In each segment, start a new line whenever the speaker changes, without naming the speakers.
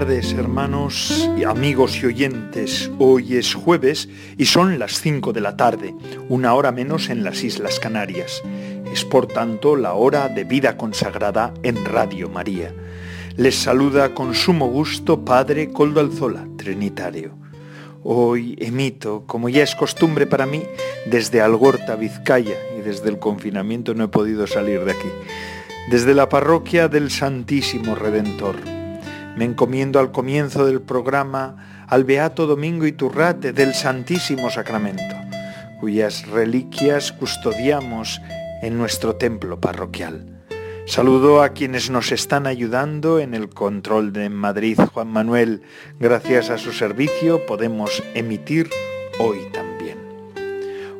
Tardes hermanos, amigos y oyentes. Hoy es jueves y son las 5 de la tarde, una hora menos en las Islas Canarias. Es por tanto la hora de vida consagrada en Radio María. Les saluda con sumo gusto Padre Coldo Alzola, Trinitario. Hoy emito, como ya es costumbre para mí, desde Algorta, Vizcaya, y desde el confinamiento no he podido salir de aquí, desde la parroquia del Santísimo Redentor me encomiendo al comienzo del programa al Beato Domingo Iturrate del Santísimo Sacramento, cuyas reliquias custodiamos en nuestro templo parroquial. Saludo a quienes nos están ayudando en el control de Madrid, Juan Manuel. Gracias a su servicio podemos emitir hoy también.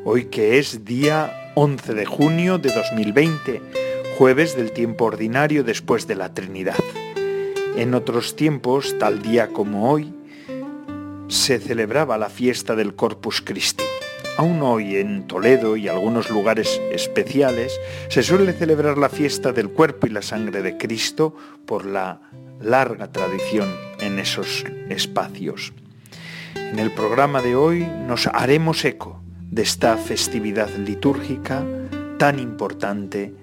Hoy que es día 11 de junio de 2020, jueves del tiempo ordinario después de la Trinidad. En otros tiempos, tal día como hoy, se celebraba la fiesta del Corpus Christi. Aún hoy en Toledo y algunos lugares especiales se suele celebrar la fiesta del cuerpo y la sangre de Cristo por la larga tradición en esos espacios. En el programa de hoy nos haremos eco de esta festividad litúrgica tan importante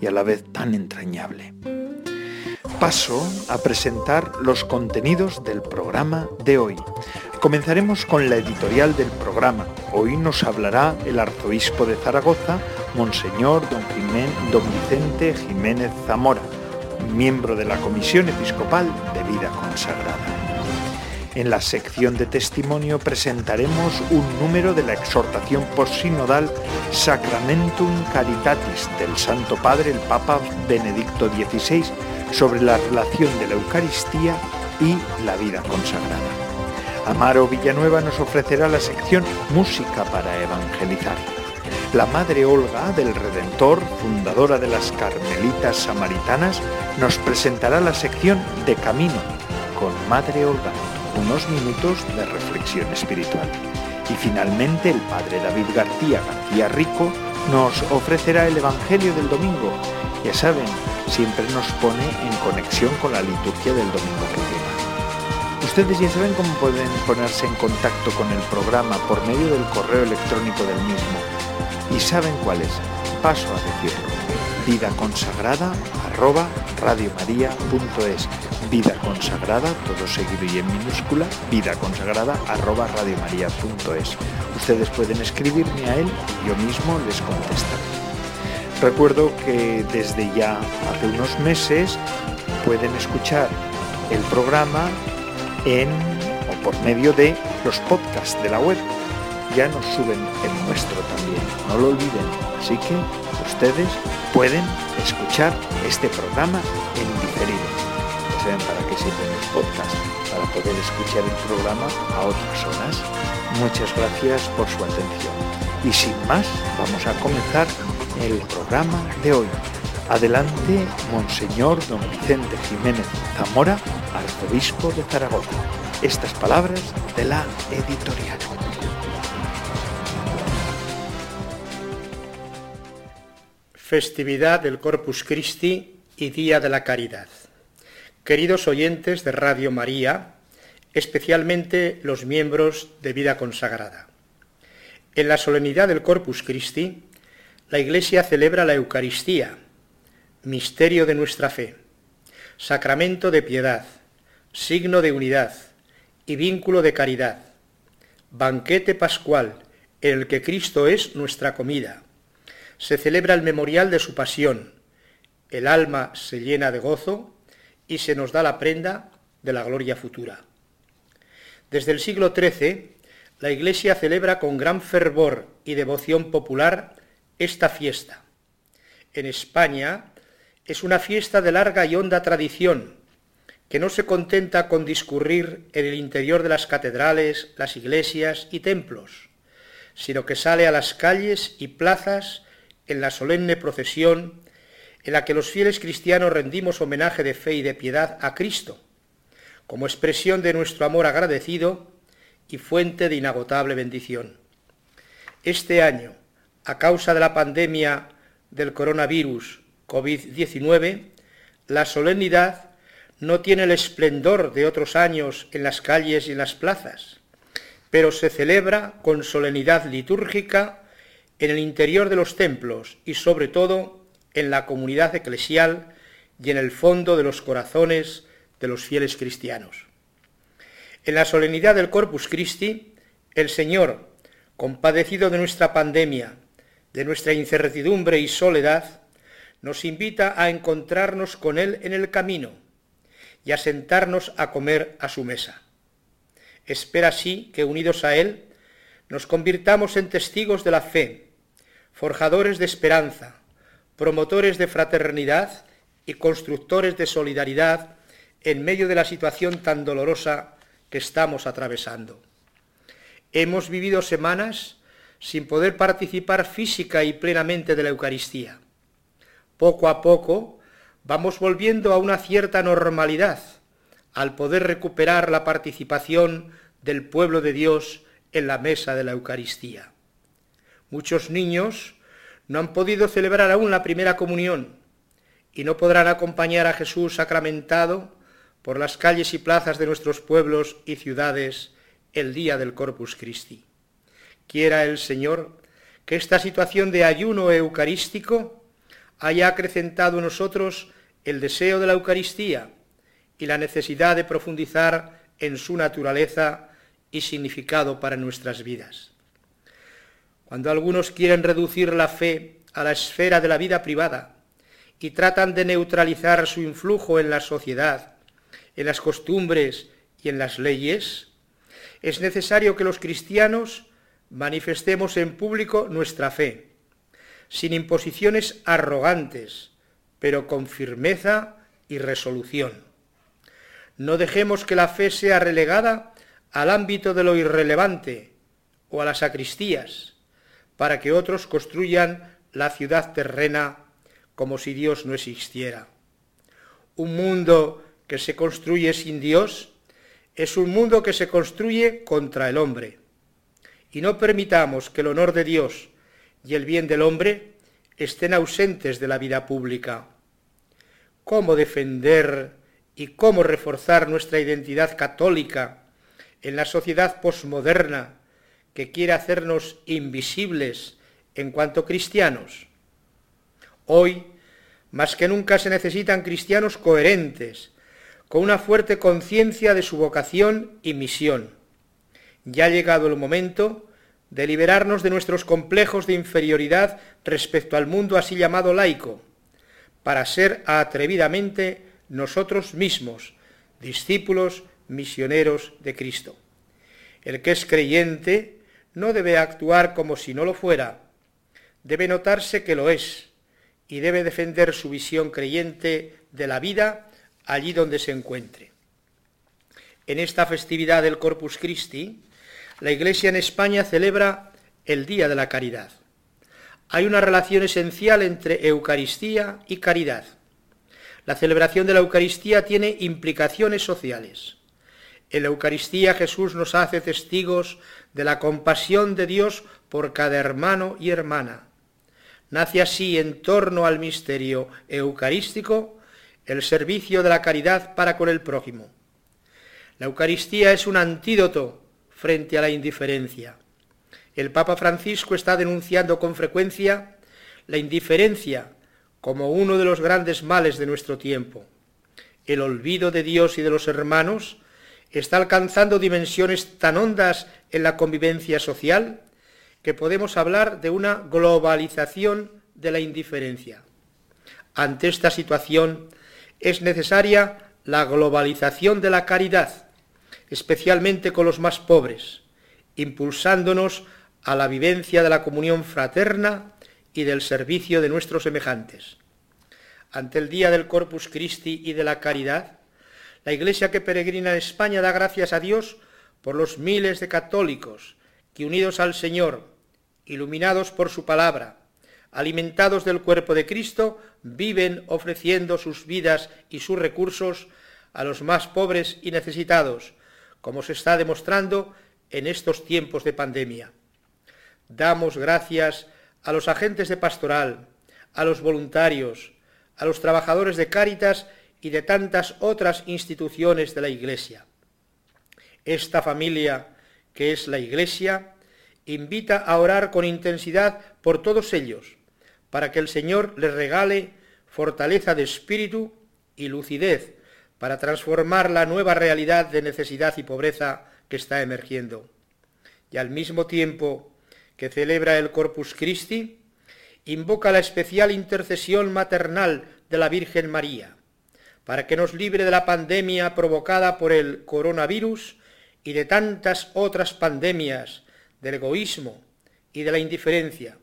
y a la vez tan entrañable paso a presentar los contenidos del programa de hoy. Comenzaremos con la editorial del programa. Hoy nos hablará el arzobispo de Zaragoza, Monseñor don, don Vicente Jiménez Zamora, miembro de la Comisión Episcopal de Vida Consagrada. En la sección de testimonio presentaremos un número de la exhortación postsinodal Sacramentum Caritatis del Santo Padre el Papa Benedicto XVI sobre la relación de la Eucaristía y la vida consagrada. Amaro Villanueva nos ofrecerá la sección Música para Evangelizar. La Madre Olga del Redentor, fundadora de las Carmelitas Samaritanas, nos presentará la sección De Camino con Madre Olga, unos minutos de reflexión espiritual. Y finalmente el Padre David García García Rico nos ofrecerá el Evangelio del Domingo. Ya saben, siempre nos pone en conexión con la liturgia del domingo que viene. Ustedes ya saben cómo pueden ponerse en contacto con el programa por medio del correo electrónico del mismo. Y saben cuál es. Paso a decirlo. Vida consagrada arroba radiomaria.es Vida consagrada, todo seguido y en minúscula, vida consagrada arroba radiomaria.es. Ustedes pueden escribirme a él y yo mismo les contestaré. Recuerdo que desde ya hace unos meses pueden escuchar el programa en o por medio de los podcasts de la web. Ya nos suben el nuestro también, no lo olviden. Así que ustedes pueden escuchar este programa en diferido. Ya saben para qué sirven los podcasts, para poder escuchar el programa a otras horas. Muchas gracias por su atención. Y sin más, vamos a comenzar el programa de hoy. Adelante, Monseñor Don Vicente Jiménez Zamora, arzobispo de Zaragoza. Estas palabras de la editorial.
Festividad del Corpus Christi y Día de la Caridad. Queridos oyentes de Radio María, especialmente los miembros de Vida Consagrada. En la solemnidad del Corpus Christi, la Iglesia celebra la Eucaristía, misterio de nuestra fe, sacramento de piedad, signo de unidad y vínculo de caridad, banquete pascual en el que Cristo es nuestra comida. Se celebra el memorial de su pasión, el alma se llena de gozo y se nos da la prenda de la gloria futura. Desde el siglo XIII, la Iglesia celebra con gran fervor y devoción popular esta fiesta. En España es una fiesta de larga y honda tradición, que no se contenta con discurrir en el interior de las catedrales, las iglesias y templos, sino que sale a las calles y plazas en la solemne procesión en la que los fieles cristianos rendimos homenaje de fe y de piedad a Cristo, como expresión de nuestro amor agradecido y fuente de inagotable bendición. Este año, a causa de la pandemia del coronavirus COVID-19, la solemnidad no tiene el esplendor de otros años en las calles y en las plazas, pero se celebra con solemnidad litúrgica en el interior de los templos y sobre todo en la comunidad eclesial y en el fondo de los corazones de los fieles cristianos. En la solemnidad del Corpus Christi, el Señor, compadecido de nuestra pandemia, de nuestra incertidumbre y soledad, nos invita a encontrarnos con Él en el camino y a sentarnos a comer a su mesa. Espera así que unidos a Él nos convirtamos en testigos de la fe, forjadores de esperanza, promotores de fraternidad y constructores de solidaridad en medio de la situación tan dolorosa que estamos atravesando. Hemos vivido semanas sin poder participar física y plenamente de la Eucaristía. Poco a poco vamos volviendo a una cierta normalidad al poder recuperar la participación del pueblo de Dios en la mesa de la Eucaristía. Muchos niños no han podido celebrar aún la primera comunión y no podrán acompañar a Jesús sacramentado por las calles y plazas de nuestros pueblos y ciudades el día del Corpus Christi. Quiera el Señor que esta situación de ayuno eucarístico haya acrecentado en nosotros el deseo de la Eucaristía y la necesidad de profundizar en su naturaleza y significado para nuestras vidas. Cuando algunos quieren reducir la fe a la esfera de la vida privada y tratan de neutralizar su influjo en la sociedad, en las costumbres y en las leyes, es necesario que los cristianos manifestemos en público nuestra fe, sin imposiciones arrogantes, pero con firmeza y resolución. No dejemos que la fe sea relegada al ámbito de lo irrelevante o a las sacristías, para que otros construyan la ciudad terrena como si Dios no existiera. Un mundo que se construye sin Dios es un mundo que se construye contra el hombre y no permitamos que el honor de Dios y el bien del hombre estén ausentes de la vida pública. ¿Cómo defender y cómo reforzar nuestra identidad católica en la sociedad posmoderna que quiere hacernos invisibles en cuanto cristianos? Hoy, más que nunca, se necesitan cristianos coherentes, con una fuerte conciencia de su vocación y misión ya ha llegado el momento de liberarnos de nuestros complejos de inferioridad respecto al mundo así llamado laico, para ser atrevidamente nosotros mismos, discípulos misioneros de Cristo. El que es creyente no debe actuar como si no lo fuera, debe notarse que lo es y debe defender su visión creyente de la vida allí donde se encuentre. En esta festividad del Corpus Christi, la Iglesia en España celebra el Día de la Caridad. Hay una relación esencial entre Eucaristía y caridad. La celebración de la Eucaristía tiene implicaciones sociales. En la Eucaristía Jesús nos hace testigos de la compasión de Dios por cada hermano y hermana. Nace así en torno al misterio eucarístico el servicio de la caridad para con el prójimo. La Eucaristía es un antídoto frente a la indiferencia. El Papa Francisco está denunciando con frecuencia la indiferencia como uno de los grandes males de nuestro tiempo. El olvido de Dios y de los hermanos está alcanzando dimensiones tan hondas en la convivencia social que podemos hablar de una globalización de la indiferencia. Ante esta situación es necesaria la globalización de la caridad, especialmente con los más pobres, impulsándonos a la vivencia de la comunión fraterna y del servicio de nuestros semejantes. Ante el día del Corpus Christi y de la caridad, la Iglesia que peregrina en España da gracias a Dios por los miles de católicos que unidos al Señor, iluminados por su palabra, alimentados del cuerpo de Cristo, viven ofreciendo sus vidas y sus recursos a los más pobres y necesitados, como se está demostrando en estos tiempos de pandemia. Damos gracias a los agentes de pastoral, a los voluntarios, a los trabajadores de Cáritas y de tantas otras instituciones de la Iglesia. Esta familia, que es la Iglesia, invita a orar con intensidad por todos ellos, para que el Señor les regale fortaleza de espíritu y lucidez para transformar la nueva realidad de necesidad y pobreza que está emergiendo. Y al mismo tiempo que celebra el Corpus Christi, invoca la especial intercesión maternal de la Virgen María, para que nos libre de la pandemia provocada por el coronavirus y de tantas otras pandemias, del egoísmo y de la indiferencia,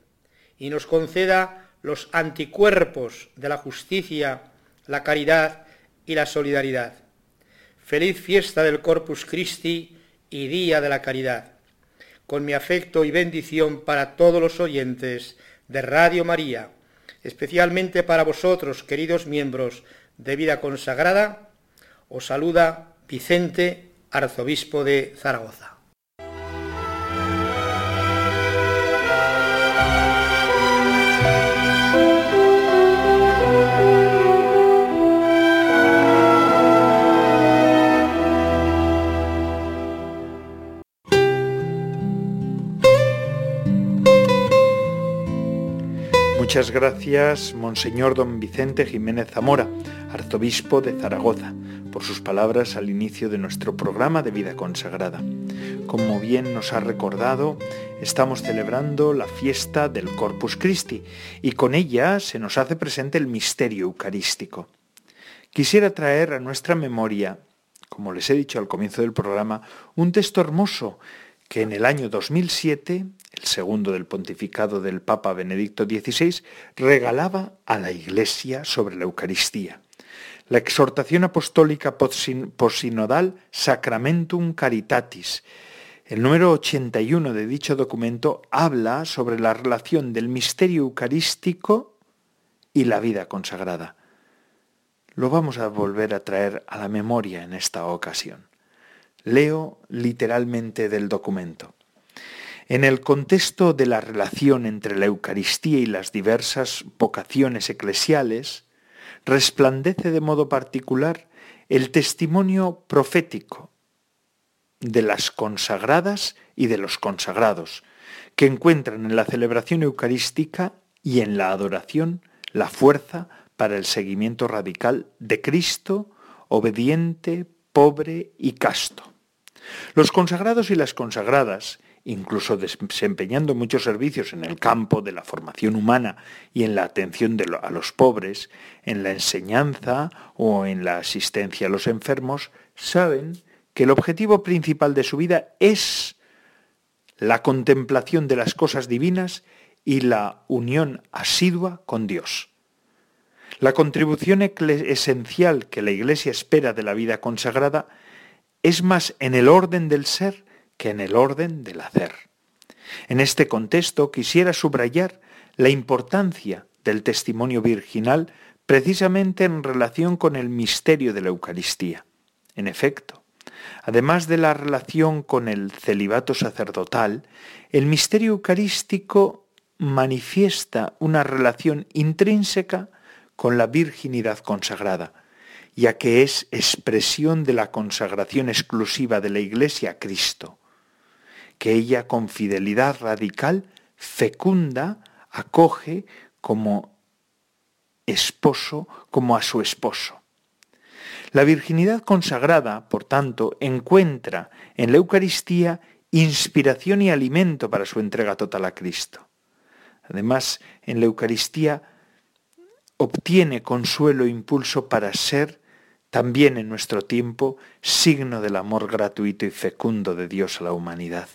y nos conceda los anticuerpos de la justicia, la caridad y la solidaridad. Feliz fiesta del Corpus Christi y Día de la Caridad. Con mi afecto y bendición para todos los oyentes de Radio María, especialmente para vosotros, queridos miembros de Vida Consagrada, os saluda Vicente, arzobispo de Zaragoza.
Muchas gracias, Monseñor don Vicente Jiménez Zamora, arzobispo de Zaragoza, por sus palabras al inicio de nuestro programa de vida consagrada. Como bien nos ha recordado, estamos celebrando la fiesta del Corpus Christi y con ella se nos hace presente el misterio eucarístico. Quisiera traer a nuestra memoria, como les he dicho al comienzo del programa, un texto hermoso que en el año 2007 el segundo del pontificado del Papa Benedicto XVI, regalaba a la Iglesia sobre la Eucaristía. La exhortación apostólica posinodal Sacramentum Caritatis, el número 81 de dicho documento, habla sobre la relación del misterio eucarístico y la vida consagrada. Lo vamos a volver a traer a la memoria en esta ocasión. Leo literalmente del documento. En el contexto de la relación entre la Eucaristía y las diversas vocaciones eclesiales, resplandece de modo particular el testimonio profético de las consagradas y de los consagrados, que encuentran en la celebración eucarística y en la adoración la fuerza para el seguimiento radical de Cristo, obediente, pobre y casto. Los consagrados y las consagradas incluso desempeñando muchos servicios en el campo de la formación humana y en la atención a los pobres, en la enseñanza o en la asistencia a los enfermos, saben que el objetivo principal de su vida es la contemplación de las cosas divinas y la unión asidua con Dios. La contribución esencial que la Iglesia espera de la vida consagrada es más en el orden del ser que en el orden del hacer. En este contexto quisiera subrayar la importancia del testimonio virginal precisamente en relación con el misterio de la Eucaristía. En efecto, además de la relación con el celibato sacerdotal, el misterio eucarístico manifiesta una relación intrínseca con la virginidad consagrada, ya que es expresión de la consagración exclusiva de la Iglesia a Cristo que ella con fidelidad radical fecunda, acoge como esposo, como a su esposo. La virginidad consagrada, por tanto, encuentra en la Eucaristía inspiración y alimento para su entrega total a Cristo. Además, en la Eucaristía obtiene consuelo e impulso para ser también en nuestro tiempo signo del amor gratuito y fecundo de Dios a la humanidad.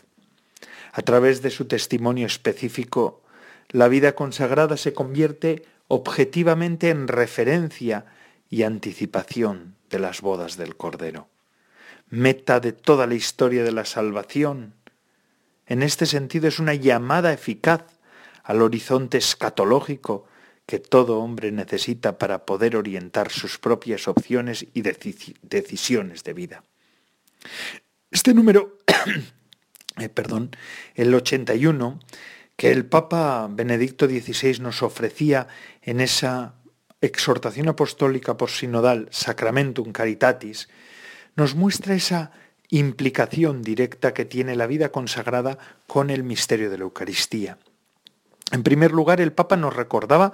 A través de su testimonio específico, la vida consagrada se convierte objetivamente en referencia y anticipación de las bodas del Cordero, meta de toda la historia de la salvación. En este sentido es una llamada eficaz al horizonte escatológico que todo hombre necesita para poder orientar sus propias opciones y decisiones de vida. Este número, eh, perdón, el 81, que el Papa Benedicto XVI nos ofrecía en esa exhortación apostólica sinodal Sacramentum Caritatis, nos muestra esa implicación directa que tiene la vida consagrada con el misterio de la Eucaristía. En primer lugar, el Papa nos recordaba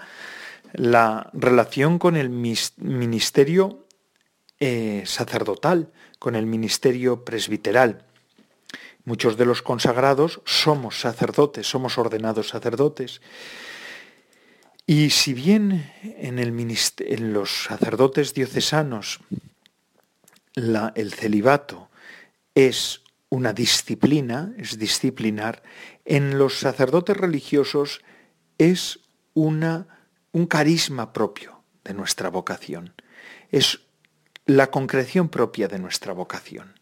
la relación con el ministerio eh, sacerdotal, con el ministerio presbiteral. Muchos de los consagrados somos sacerdotes, somos ordenados sacerdotes. Y si bien en, los sacerdotes diocesanos el celibato es una disciplina, es disciplinar, en los sacerdotes religiosos es una, un carisma propio de nuestra vocación, es la concreción propia de nuestra vocación.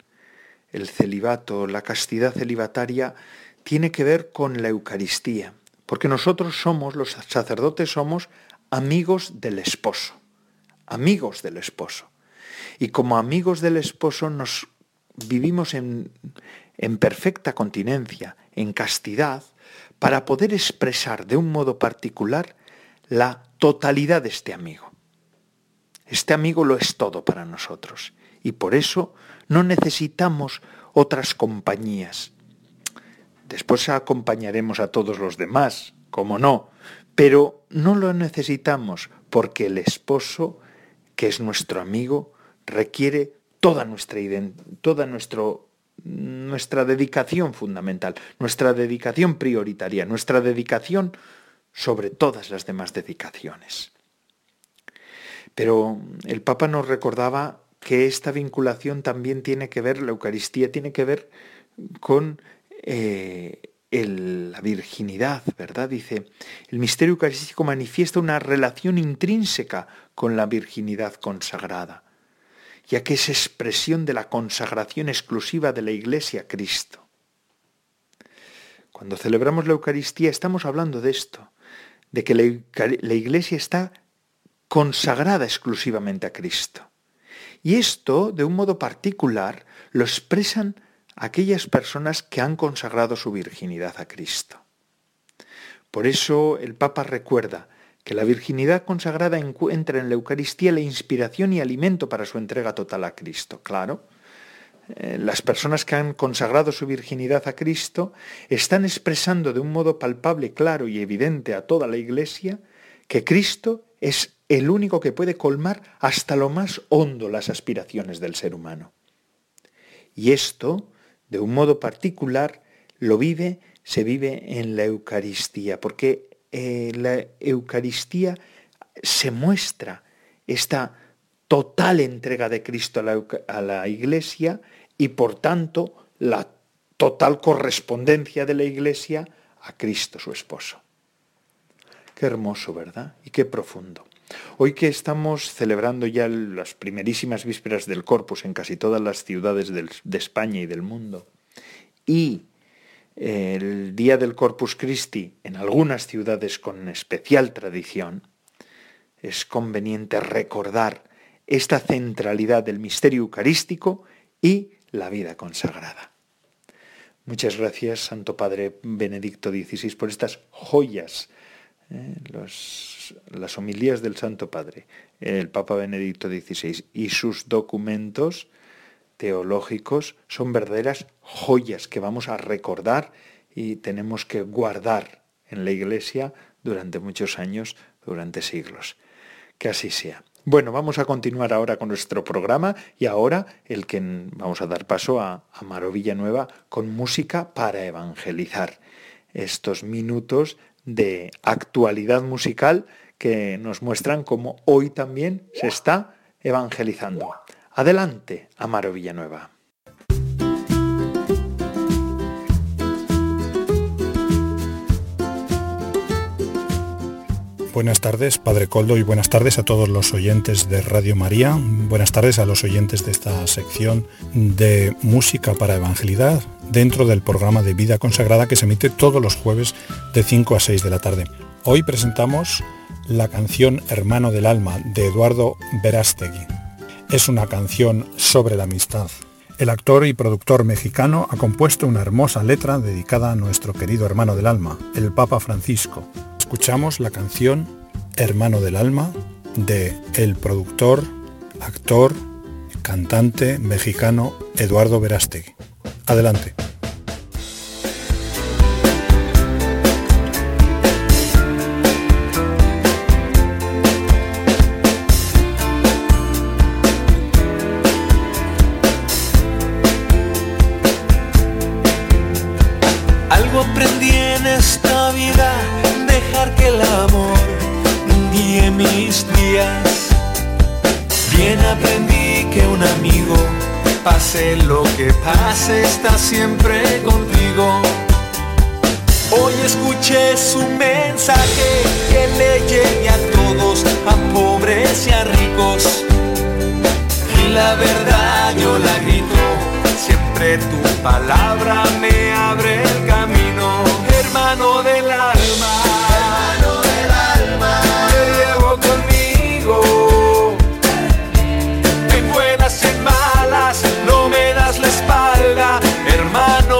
El celibato, la castidad celibataria, tiene que ver con la Eucaristía, porque nosotros somos, los sacerdotes somos amigos del esposo, amigos del esposo. Y como amigos del esposo nos vivimos en, en perfecta continencia, en castidad, para poder expresar de un modo particular la totalidad de este amigo. Este amigo lo es todo para nosotros y por eso no necesitamos otras compañías. Después acompañaremos a todos los demás, como no, pero no lo necesitamos porque el esposo, que es nuestro amigo, requiere toda nuestra, toda nuestro, nuestra dedicación fundamental, nuestra dedicación prioritaria, nuestra dedicación sobre todas las demás dedicaciones. Pero el Papa nos recordaba que esta vinculación también tiene que ver, la Eucaristía tiene que ver con eh, la virginidad, ¿verdad? Dice, el misterio eucarístico manifiesta una relación intrínseca con la virginidad consagrada ya que es expresión de la consagración exclusiva de la Iglesia a Cristo. Cuando celebramos la Eucaristía estamos hablando de esto, de que la Iglesia está consagrada exclusivamente a Cristo. Y esto, de un modo particular, lo expresan aquellas personas que han consagrado su virginidad a Cristo. Por eso el Papa recuerda que la virginidad consagrada encuentra en la Eucaristía la inspiración y alimento para su entrega total a Cristo. Claro, eh, las personas que han consagrado su virginidad a Cristo están expresando de un modo palpable, claro y evidente a toda la Iglesia que Cristo es el único que puede colmar hasta lo más hondo las aspiraciones del ser humano. Y esto, de un modo particular, lo vive, se vive en la Eucaristía, porque eh, la Eucaristía se muestra esta total entrega de Cristo a la, a la Iglesia y por tanto la total correspondencia de la Iglesia a Cristo su esposo. Qué hermoso, ¿verdad? Y qué profundo. Hoy que estamos celebrando ya las primerísimas vísperas del Corpus en casi todas las ciudades de España y del mundo, y el día del Corpus Christi en algunas ciudades con especial tradición, es conveniente recordar esta centralidad del misterio eucarístico y la vida consagrada. Muchas gracias, Santo Padre Benedicto XVI, por estas joyas, eh, las homilías del Santo Padre, el Papa Benedicto XVI y sus documentos teológicos son verdaderas joyas que vamos a recordar y tenemos que guardar en la Iglesia durante muchos años, durante siglos. Que así sea. Bueno, vamos a continuar ahora con nuestro programa y ahora el que vamos a dar paso a, a Maro Villanueva con música para evangelizar. Estos minutos de actualidad musical que nos muestran cómo hoy también se está evangelizando. Adelante, Amaro Villanueva.
Buenas tardes, Padre Coldo, y buenas tardes a todos los oyentes de Radio María. Buenas tardes a los oyentes de esta sección de Música para Evangelidad dentro del programa de Vida Consagrada que se emite todos los jueves de 5 a 6 de la tarde. Hoy presentamos la canción Hermano del Alma de Eduardo Verástegui. Es una canción sobre la amistad. El actor y productor mexicano ha compuesto una hermosa letra dedicada a nuestro querido hermano del alma, el Papa Francisco. Escuchamos la canción Hermano del alma de el productor, actor, cantante mexicano Eduardo Verástegui. Adelante.
Lo que pase está siempre contigo. Hoy escuché su mensaje que le llegue a todos, a pobres y a ricos. Y la verdad yo la grito, siempre tu palabra me abre el camino, hermano del alma. Te llevo conmigo, ni buenas y malas no me das la espalda, hermano.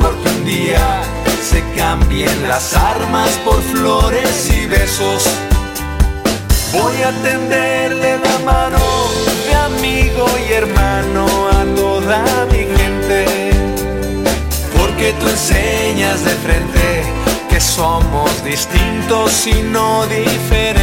Porque un día se cambien las armas por flores y besos. Voy a tenderle la mano de amigo y hermano a toda mi gente, porque tú enseñas de frente que somos distintos y no diferentes,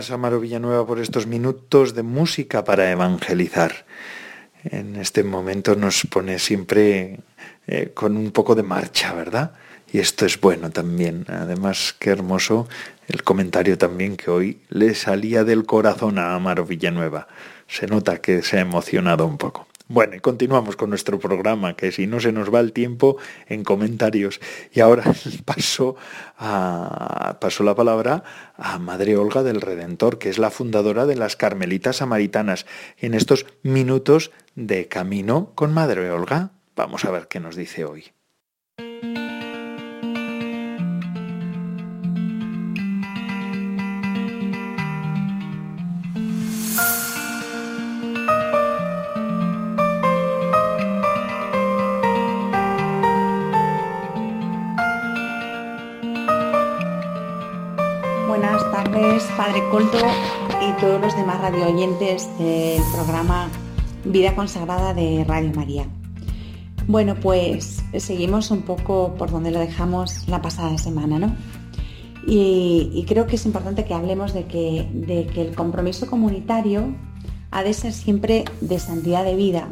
Gracias, Amaro Villanueva, por estos minutos de música para evangelizar. En este momento nos pone siempre eh, con un poco de marcha, ¿verdad? Y esto es bueno también. Además, qué hermoso el comentario también que hoy le salía del corazón a Amaro Villanueva. Se nota que se ha emocionado un poco. Bueno, y continuamos con nuestro programa, que si no se nos va el tiempo en comentarios. Y ahora paso, a, paso la palabra a Madre Olga del Redentor, que es la fundadora de las Carmelitas Samaritanas. En estos minutos de camino con Madre Olga, vamos a ver qué nos dice hoy.
Padre Coldo y todos los demás radio oyentes del programa Vida Consagrada de Radio María. Bueno, pues seguimos un poco por donde lo dejamos la pasada semana, ¿no? Y, creo que es importante que hablemos de que, de que el compromiso comunitario ha de ser siempre de santidad de vida,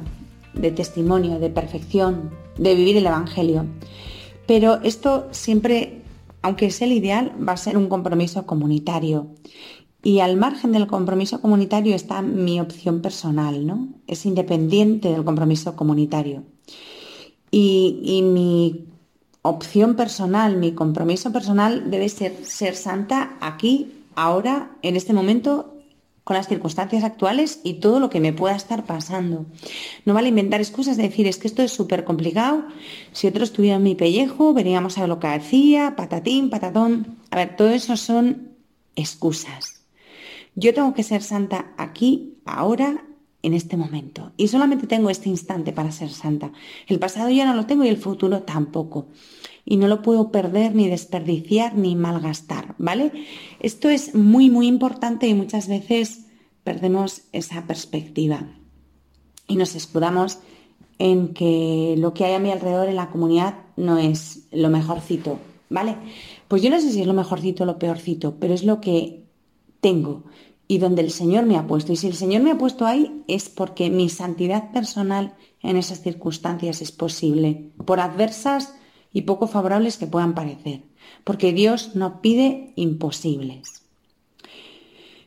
de testimonio, de perfección, de vivir el Evangelio. Pero esto siempre aunque es el ideal, va a ser un compromiso comunitario. Y al margen del compromiso comunitario está mi opción personal, ¿no? Es independiente del compromiso comunitario. Y, y mi opción personal, mi compromiso personal debe ser ser santa aquí, ahora, en este momento con las circunstancias actuales y todo lo que me pueda estar pasando. No vale inventar excusas de decir es que esto es súper complicado, si otros tuvieran mi pellejo, veníamos a ver lo que hacía, patatín, patatón. A ver, todo eso son excusas. Yo tengo que ser santa aquí, ahora, en este momento. Y solamente tengo este instante para ser santa. El pasado ya no lo tengo y el futuro tampoco. Y no lo puedo perder, ni desperdiciar, ni malgastar, ¿vale? Esto es muy, muy importante y muchas veces perdemos esa perspectiva. Y nos escudamos en que lo que hay a mi alrededor en la comunidad no es lo mejorcito, ¿vale? Pues yo no sé si es lo mejorcito o lo peorcito, pero es lo que tengo y donde el Señor me ha puesto. Y si el Señor me ha puesto ahí es porque mi santidad personal en esas circunstancias es posible, por adversas y poco favorables que puedan parecer, porque Dios no pide imposibles.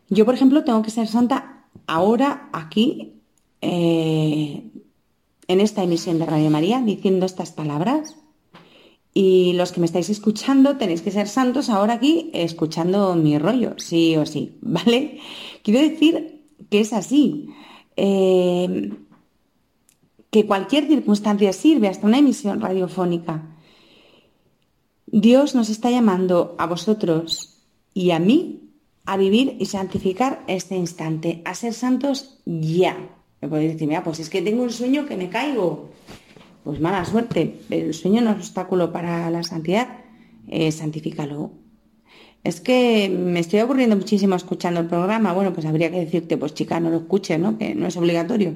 Yo, por ejemplo, tengo que ser santa ahora, aquí, eh, en esta emisión de Radio María, diciendo estas palabras. Y los que me estáis escuchando tenéis que ser santos ahora aquí escuchando mi rollo, sí o sí, ¿vale? Quiero decir que es así. Eh, que cualquier circunstancia sirve, hasta una emisión radiofónica. Dios nos está llamando a vosotros y a mí a vivir y santificar este instante, a ser santos ya. Me podéis decir, mira, pues es que tengo un sueño que me caigo. Pues mala suerte, el sueño no es obstáculo para la santidad, eh, santifícalo. Es que me estoy aburriendo muchísimo escuchando el programa. Bueno, pues habría que decirte, pues chica, no lo escuches, ¿no? Que no es obligatorio.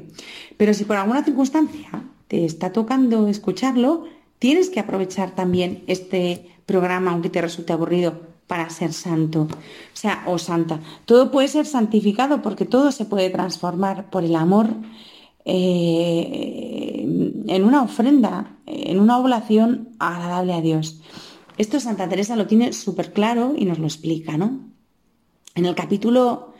Pero si por alguna circunstancia te está tocando escucharlo, tienes que aprovechar también este programa, aunque te resulte aburrido, para ser santo, o sea, o santa. Todo puede ser santificado porque todo se puede transformar por el amor eh, en una ofrenda, en una oblación agradable a Dios. Esto Santa Teresa lo tiene súper claro y nos lo explica, ¿no? En el capítulo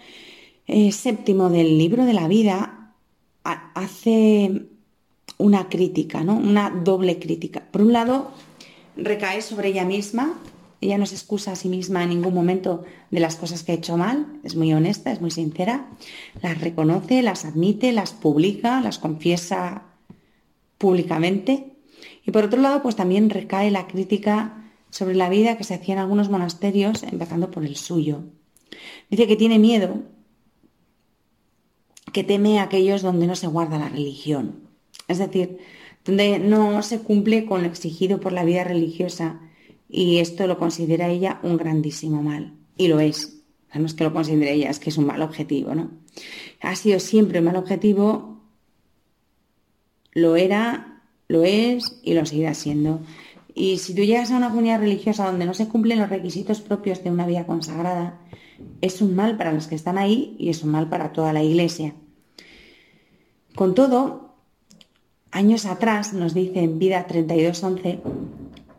eh, séptimo del libro de la vida hace una crítica, ¿no? Una doble crítica. Por un lado, recae sobre ella misma, ella no se excusa a sí misma en ningún momento de las cosas que ha hecho mal, es muy honesta, es muy sincera, las reconoce, las admite, las publica, las confiesa públicamente. Y por otro lado, pues también recae la crítica sobre la vida que se hacía en algunos monasterios, empezando por el suyo. Dice que tiene miedo, que teme a aquellos donde no se guarda la religión. Es decir, donde no se cumple con lo exigido por la vida religiosa y esto lo considera ella un grandísimo mal. Y lo es. no es que lo considere ella, es que es un mal objetivo, ¿no? Ha sido siempre un mal objetivo, lo era, lo es y lo seguirá siendo. Y si tú llegas a una comunidad religiosa donde no se cumplen los requisitos propios de una vida consagrada, es un mal para los que están ahí y es un mal para toda la iglesia. Con todo, años atrás, nos dice en Vida 32.11,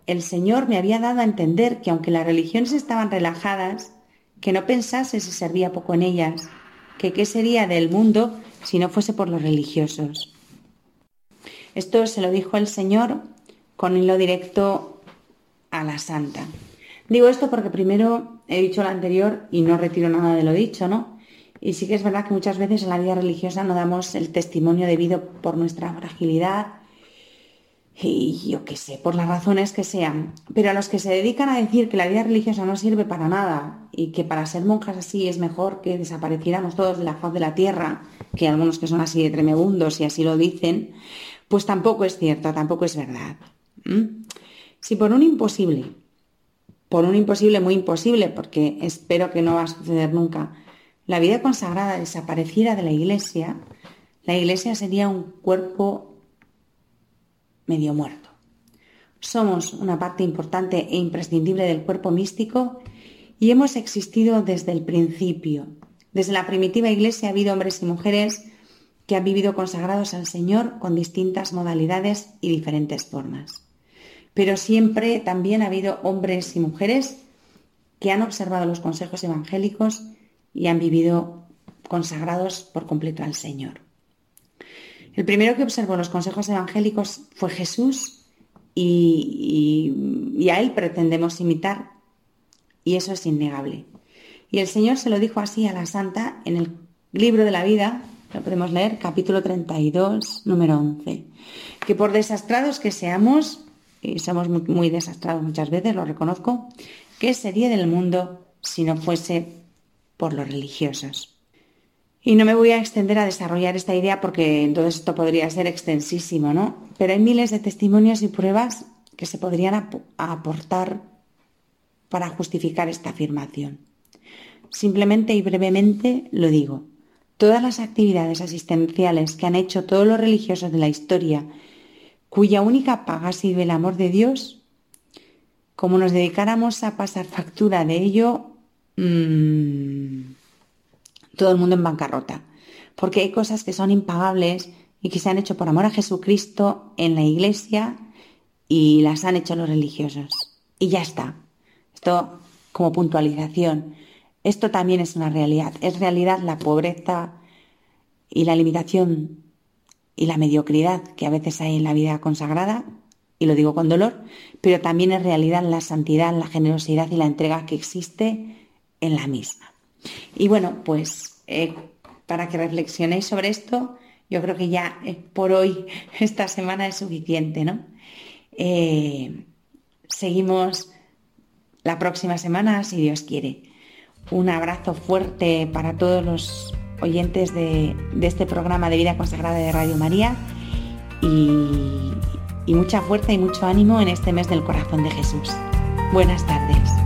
el Señor me había dado a entender que aunque las religiones estaban relajadas, que no pensase si servía poco en ellas, que qué sería del mundo si no fuese por los religiosos. Esto se lo dijo el Señor con hilo directo a la santa. Digo esto porque primero he dicho lo anterior y no retiro nada de lo dicho, ¿no? Y sí que es verdad que muchas veces en la vida religiosa no damos el testimonio debido por nuestra fragilidad y yo qué sé, por las razones que sean. Pero a los que se dedican a decir que la vida religiosa no sirve para nada y que para ser monjas así es mejor que desapareciéramos todos de la faz de la tierra, que algunos que son así de tremebundos y así lo dicen, pues tampoco es cierto, tampoco es verdad. Si por un imposible, por un imposible muy imposible, porque espero que no va a suceder nunca, la vida consagrada desapareciera de la iglesia, la iglesia sería un cuerpo medio muerto. Somos una parte importante e imprescindible del cuerpo místico y hemos existido desde el principio. Desde la primitiva iglesia ha habido hombres y mujeres que han vivido consagrados al Señor con distintas modalidades y diferentes formas. Pero siempre también ha habido hombres y mujeres que han observado los consejos evangélicos y han vivido consagrados por completo al Señor. El primero que observó los consejos evangélicos fue Jesús y, a él pretendemos imitar y eso es innegable. Y el Señor se lo dijo así a la santa en el libro de la vida, lo podemos leer, capítulo 32, número 11, que por desastrados que seamos, y somos muy, muy desastrados muchas veces, lo reconozco, ¿qué sería del mundo si no fuese por los religiosos? Y no me voy a extender a desarrollar esta idea porque entonces esto podría ser extensísimo, ¿no? Pero hay miles de testimonios y pruebas que se podrían aportar para justificar esta afirmación. Simplemente y brevemente lo digo. Todas las actividades asistenciales que han hecho todos los religiosos de la historia, cuya única paga ha sido el amor de Dios, como nos dedicáramos a pasar factura de ello, mmm, todo el mundo en bancarrota, porque hay cosas que son impagables y que se han hecho por amor a Jesucristo en la iglesia y las han hecho los religiosos. Y ya está. Esto como puntualización. Esto también es una realidad. Es realidad la pobreza y la limitación y la mediocridad que a veces hay en la vida consagrada, y lo digo con dolor, pero también es realidad la santidad, la generosidad y la entrega que existe en la misma. Y bueno, pues eh, para que reflexionéis sobre esto, yo creo que ya eh, por hoy, esta semana es suficiente, ¿no? Eh, seguimos la próxima semana, si Dios quiere. Un abrazo fuerte para todos los oyentes de, este programa de vida consagrada de Radio María y mucha fuerza y mucho ánimo en este mes del corazón de Jesús. Buenas tardes.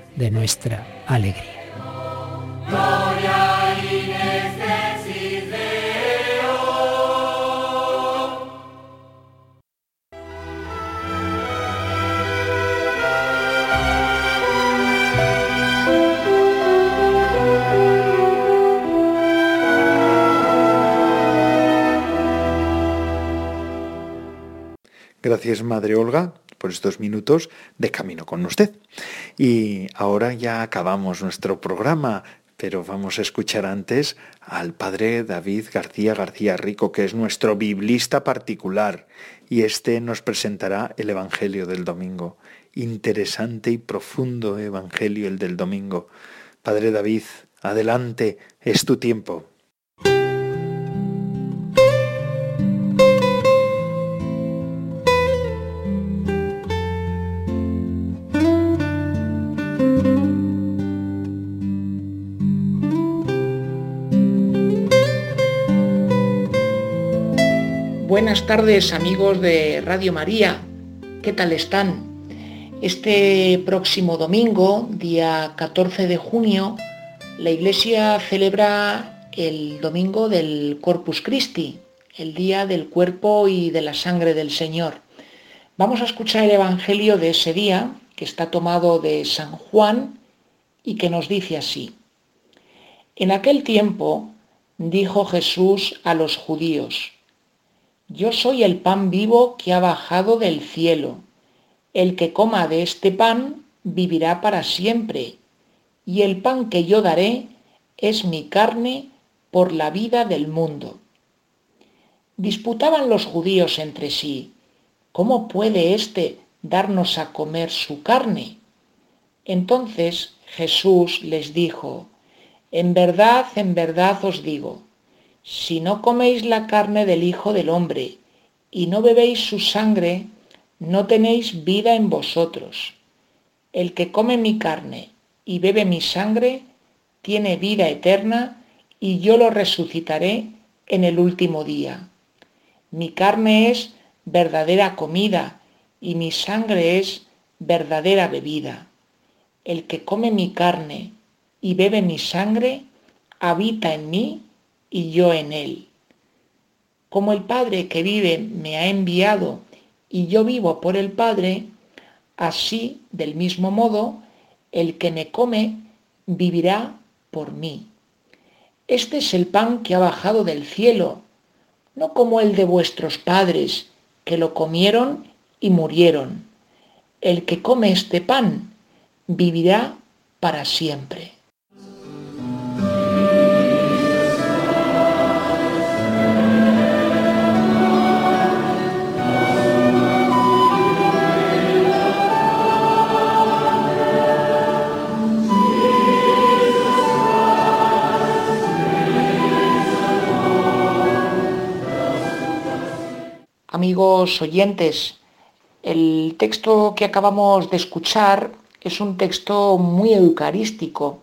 de nuestra alegría.
Gracias, Madre Olga por estos minutos de camino con usted. Y ahora ya acabamos nuestro programa, pero vamos a escuchar antes al Padre David García García Rico, que es nuestro biblista particular, y este nos presentará el Evangelio del domingo. Interesante y profundo Evangelio el del domingo. Padre David, adelante, es tu tiempo.
Buenas tardes amigos de Radio María, ¿qué tal están? Este próximo domingo, día 14 de junio, la Iglesia celebra el domingo del Corpus Christi, el día del cuerpo y de la sangre del Señor. Vamos a escuchar el Evangelio de ese día, que está tomado de San Juan y que nos dice así. En aquel tiempo dijo Jesús a los judíos, yo soy el pan vivo que ha bajado del cielo. El que coma de este pan vivirá para siempre, y el pan que yo daré es mi carne por la vida del mundo. Disputaban los judíos entre sí, ¿cómo puede éste darnos a comer su carne? Entonces Jesús les dijo, En verdad, en verdad os digo, si no coméis la carne del Hijo del Hombre y no bebéis su sangre, no tenéis vida en vosotros. El que come mi carne y bebe mi sangre, tiene vida eterna, y yo lo resucitaré en el último día. Mi carne es verdadera comida, y mi sangre es verdadera bebida. El que come mi carne y bebe mi sangre, habita en mí y yo en él. Como el Padre que vive me ha enviado y yo vivo por el Padre, así, del mismo modo, el que me come vivirá por mí. Este es el pan que ha bajado del cielo, no como el de vuestros padres, que lo comieron y murieron. El que come este pan vivirá para siempre. Amigos oyentes, el texto que acabamos de escuchar es un texto muy eucarístico.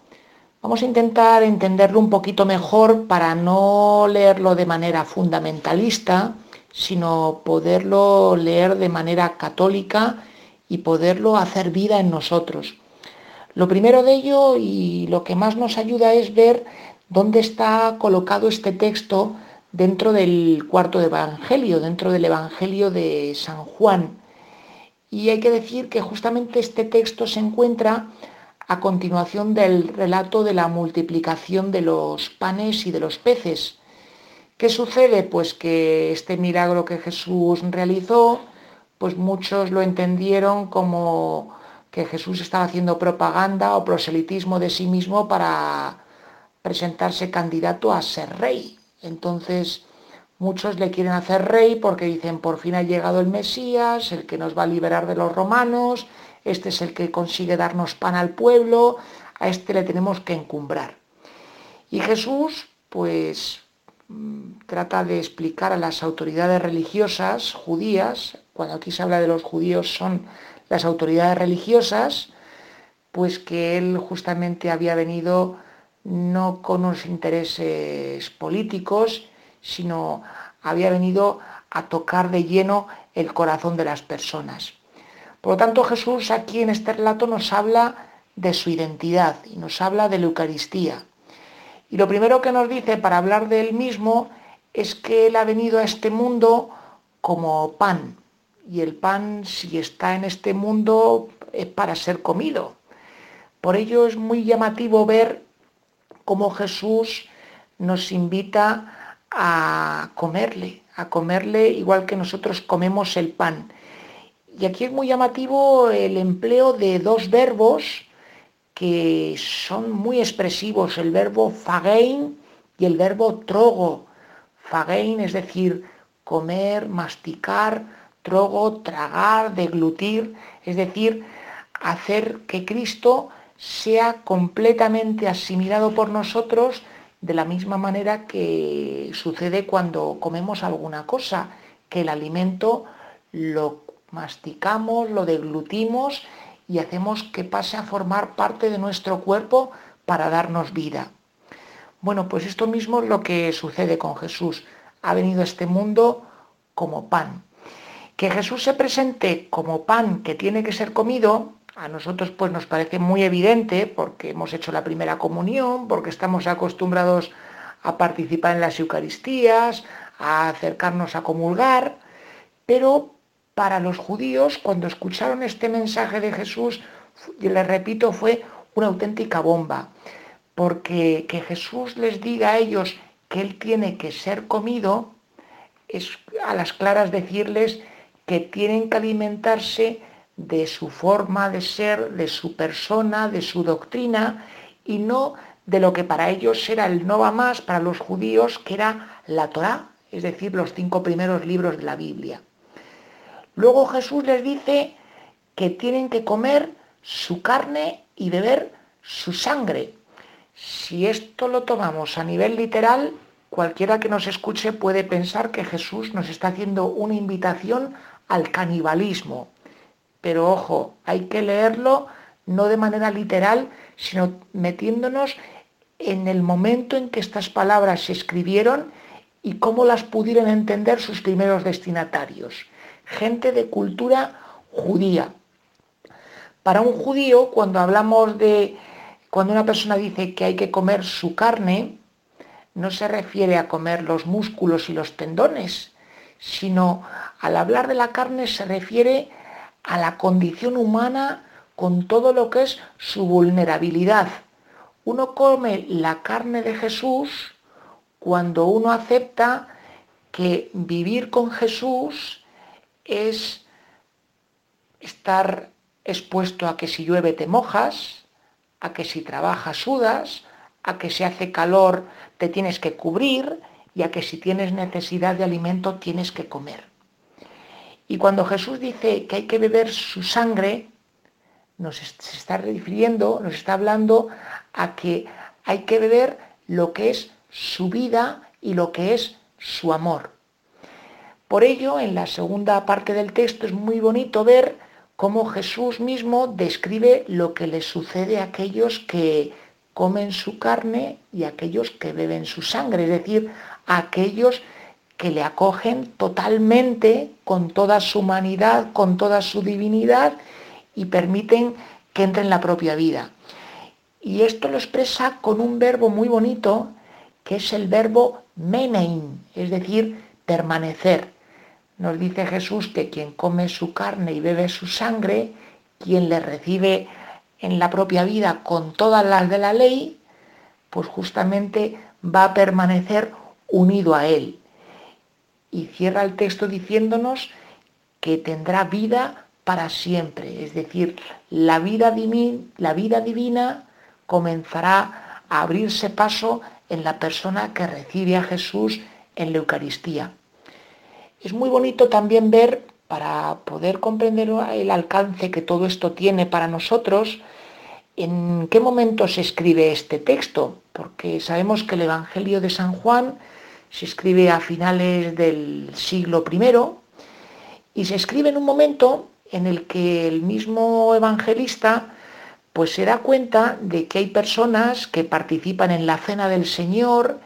Vamos a intentar entenderlo un poquito mejor para no leerlo de manera fundamentalista, sino poderlo leer de manera católica y poderlo hacer vida en nosotros. Lo primero de ello y lo que más nos ayuda es ver dónde está colocado este texto dentro del cuarto Evangelio, dentro del Evangelio de San Juan. Y hay que decir que justamente este texto se encuentra a continuación del relato de la multiplicación de los panes y de los peces. ¿Qué sucede? Pues que este milagro que Jesús realizó, pues muchos lo entendieron como que Jesús estaba haciendo propaganda o proselitismo de sí mismo para presentarse candidato a ser rey. Entonces, muchos le quieren hacer rey porque dicen, por fin ha llegado el Mesías, el que nos va a liberar de los romanos, este es el que consigue darnos pan al pueblo, a este le tenemos que encumbrar. Y Jesús, pues, mm, trata de explicar a las autoridades religiosas judías, cuando aquí se habla de los judíos son las autoridades religiosas, pues que él justamente había venido no con unos intereses políticos, sino había venido a tocar de lleno el corazón de las personas. Por lo tanto, Jesús aquí en este relato nos habla de su identidad y nos habla de la Eucaristía. Y lo primero que nos dice para hablar de él mismo es que él ha venido a este mundo como pan. Y el pan, si está en este mundo, es para ser comido. Por ello es muy llamativo ver cómo Jesús nos invita a comerle, a comerle igual que nosotros comemos el pan. Y aquí es muy llamativo el empleo de dos verbos que son muy expresivos, el verbo fagein y el verbo trogo. Fagein es decir, comer, masticar, trogo, tragar, deglutir, es decir, hacer que Cristo sea completamente asimilado por nosotros de la misma manera que sucede cuando comemos alguna cosa, que el alimento lo masticamos, lo deglutimos y hacemos que pase a formar parte de nuestro cuerpo para darnos vida. Bueno, pues esto mismo es lo que sucede con Jesús. Ha venido a este mundo como pan. Que Jesús se presente como pan que tiene que ser comido, a nosotros pues nos parece muy evidente porque hemos hecho la primera comunión, porque estamos acostumbrados a participar en las Eucaristías, a acercarnos a comulgar, pero para los judíos, cuando escucharon este mensaje de Jesús, les repito, fue una auténtica bomba, porque que Jesús les diga a ellos que Él tiene que ser comido, es a las claras decirles que tienen que alimentarse de su forma de ser, de su persona, de su doctrina, y no de lo que para ellos era el no va más para los judíos, que era la Torá, es decir, los cinco primeros libros de la Biblia. Luego Jesús les dice que tienen que comer su carne y beber su sangre. Si esto lo tomamos a nivel literal, cualquiera que nos escuche puede pensar que Jesús nos está haciendo una invitación al canibalismo. Pero ojo, hay que leerlo no de manera literal, sino metiéndonos en el momento en que estas palabras se escribieron y cómo las pudieron entender sus primeros destinatarios gente de cultura judía. Para un judío, cuando hablamos de, cuando una persona dice que hay que comer su carne, no se refiere a comer los músculos y los tendones, sino al hablar de la carne se refiere a la condición humana con todo lo que es su vulnerabilidad. Uno come la carne de Jesús cuando uno acepta que vivir con Jesús es estar expuesto a que si llueve te mojas, a que si trabajas sudas, a que si hace calor te tienes que cubrir y a que si tienes necesidad de alimento tienes que comer. Y cuando Jesús dice que hay que beber su sangre, nos está refiriendo, nos está hablando a que hay que beber lo que es su vida y lo que es su amor. Por ello, en la segunda parte del texto es muy bonito ver cómo Jesús mismo describe lo que le sucede a aquellos que comen su carne y a aquellos que beben su sangre, es decir, a aquellos que le acogen totalmente con toda su humanidad, con toda su divinidad y permiten que entre en la propia vida. Y esto lo expresa con un verbo muy bonito, que es el verbo menein, es decir, permanecer. Nos dice Jesús que quien come su carne y bebe su sangre, quien le recibe en la propia vida con todas las de la ley, pues justamente va a permanecer unido a Él. Y cierra el texto diciéndonos que tendrá vida para siempre, es decir, la vida, la vida divina comenzará a abrirse paso en la persona que recibe a Jesús en la Eucaristía. Es muy bonito también ver, para poder comprender el alcance que todo esto tiene para nosotros, en qué momento se escribe este texto, porque sabemos que el Evangelio de San Juan se escribe a finales del siglo I y se escribe en un momento en el que el mismo evangelista pues se da cuenta de que hay personas que participan en la cena del Señor,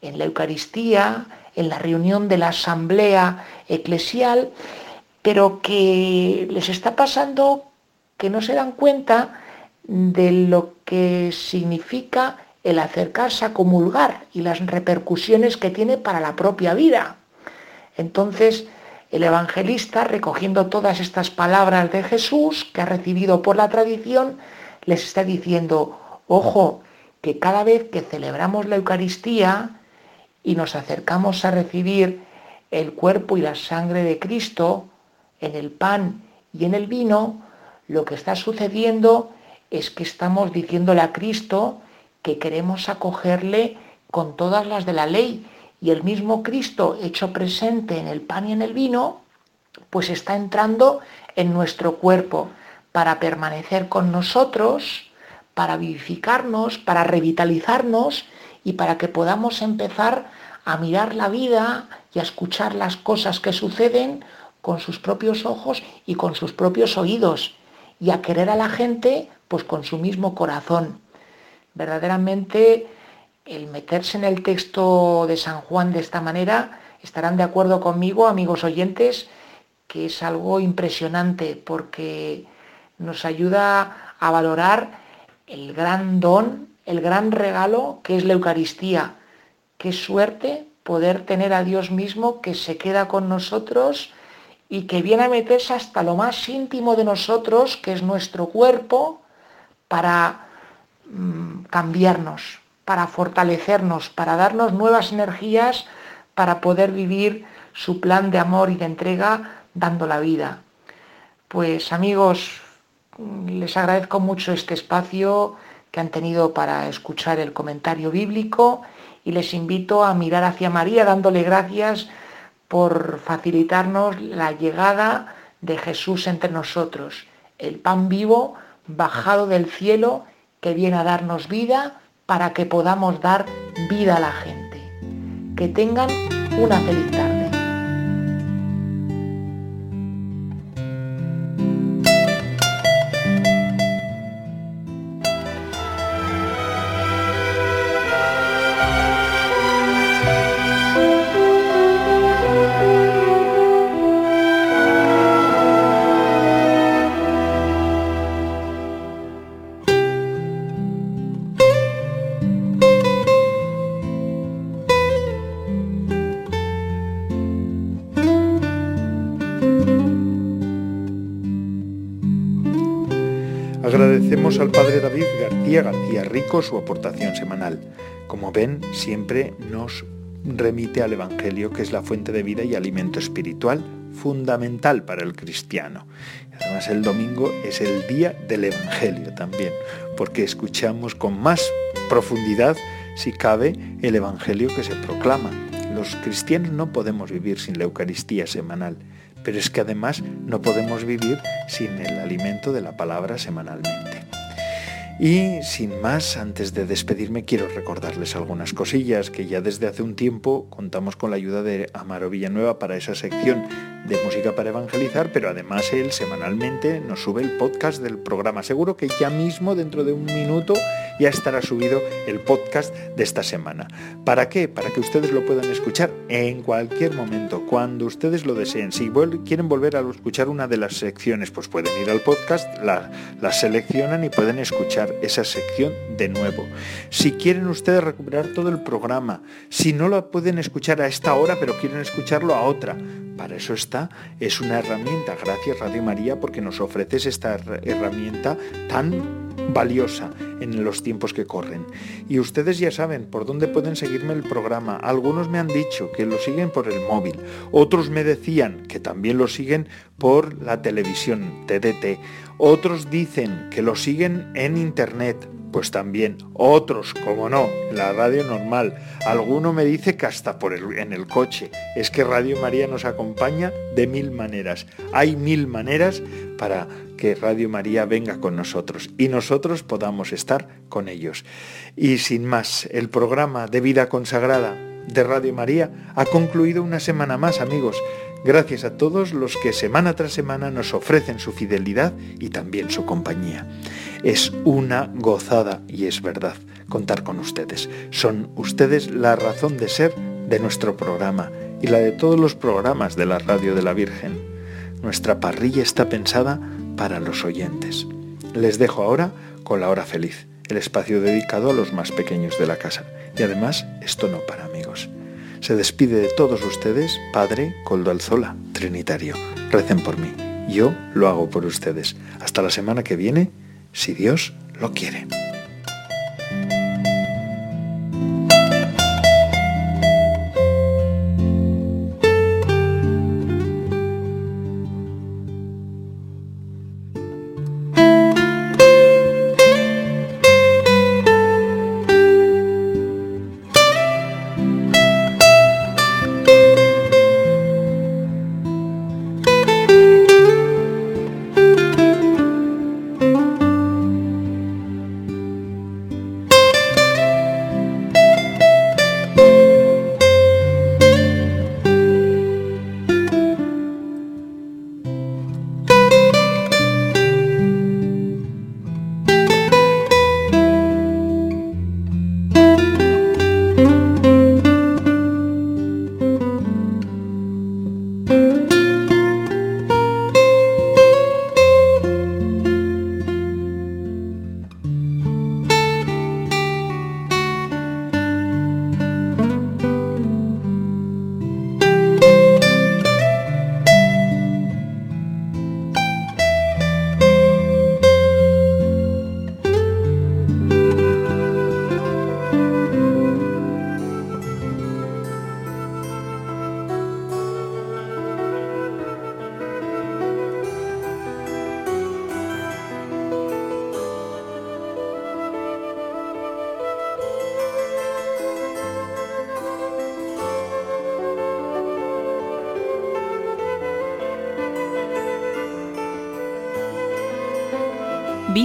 en la Eucaristía, en la reunión de la asamblea eclesial, pero que les está pasando que no se dan cuenta de lo que significa el acercarse a comulgar y las repercusiones que tiene para la propia vida. Entonces, el evangelista, recogiendo todas estas palabras de Jesús que ha recibido por la tradición, les está diciendo, ojo, que cada vez que celebramos la Eucaristía, y nos acercamos a recibir el cuerpo y la sangre de Cristo en el pan y en el vino, lo que está sucediendo es que estamos diciéndole a Cristo que queremos acogerle con todas las de la ley y el mismo Cristo hecho presente en el pan y en el vino, pues está entrando en nuestro cuerpo para permanecer con nosotros, para vivificarnos, para revitalizarnos y para que podamos empezar a mirar la vida y a escuchar las cosas que suceden con sus propios ojos y con sus propios oídos y a querer a la gente pues con su mismo corazón. Verdaderamente el meterse en el texto de San Juan de esta manera, estarán de acuerdo conmigo, amigos oyentes, que es algo impresionante porque nos ayuda a valorar el gran don, el gran regalo que es la Eucaristía. Qué suerte poder tener a Dios mismo que se queda con nosotros y que viene a meterse hasta lo más íntimo de nosotros, que es nuestro cuerpo, para mm, cambiarnos, para fortalecernos, para darnos nuevas energías para poder vivir su plan de amor y de entrega dando la vida. Pues amigos, les agradezco mucho este espacio que han tenido para escuchar el comentario bíblico y les invito a mirar hacia María dándole gracias por facilitarnos la llegada de Jesús entre nosotros, el pan vivo bajado del cielo que viene a darnos vida para que podamos dar vida a la gente. Que tengan una feliz tarde.
Agradecemos al Padre David García García Rico su aportación semanal. Como ven, siempre nos remite al Evangelio, que es la fuente de vida y alimento espiritual fundamental para el cristiano. Además, el domingo es el día del Evangelio también, porque escuchamos con más profundidad, si cabe, el Evangelio que se proclama. Los cristianos no podemos vivir sin la Eucaristía semanal pero es que además no podemos vivir sin el alimento de la palabra semanalmente. Y sin más, antes de despedirme, quiero recordarles algunas cosillas que ya desde hace un tiempo contamos con la ayuda de Amaro Villanueva para esa sección de música para evangelizar, pero además él semanalmente nos sube el podcast del programa. Seguro que ya mismo, dentro de un minuto, ya estará subido el podcast de esta semana. ¿Para qué? Para que ustedes lo puedan escuchar en cualquier momento, cuando ustedes lo deseen. Si quieren volver a escuchar una de las secciones, pues pueden ir al podcast, la, seleccionan y pueden escuchar esa sección de nuevo. Si quieren ustedes recuperar todo el programa, si no lo pueden escuchar a esta hora, pero quieren escucharlo a otra, para eso está, es una herramienta. Gracias Radio María porque nos ofreces esta herramienta tan valiosa en los tiempos que corren. Y ustedes ya saben por dónde pueden seguirme el programa. Algunos me han dicho que lo siguen por el móvil, otros me decían que también lo siguen por la televisión TDT, otros dicen que lo siguen en internet, pues también otros, como no, la radio normal. Alguno me dice que hasta por el, en el coche. Es que Radio María nos acompaña de mil maneras. Hay mil maneras para que Radio María venga con nosotros y nosotros podamos estar con ellos. Y sin más, el programa de vida consagrada de Radio María ha concluido una semana más, amigos. Gracias a todos los que semana tras semana nos ofrecen su fidelidad y también su compañía. Es una gozada y es verdad contar con ustedes. Son ustedes la razón de ser de nuestro programa y la de todos los programas de la Radio de la Virgen. Nuestra parrilla está pensada para los oyentes. Les dejo ahora con la hora feliz, el espacio dedicado a los más pequeños de la casa. Y además, esto no para amigos. Se despide de todos ustedes, Padre Coldo Alzola, Trinitario. Recen por mí. Yo lo hago por ustedes. Hasta la semana que viene, si Dios lo quiere.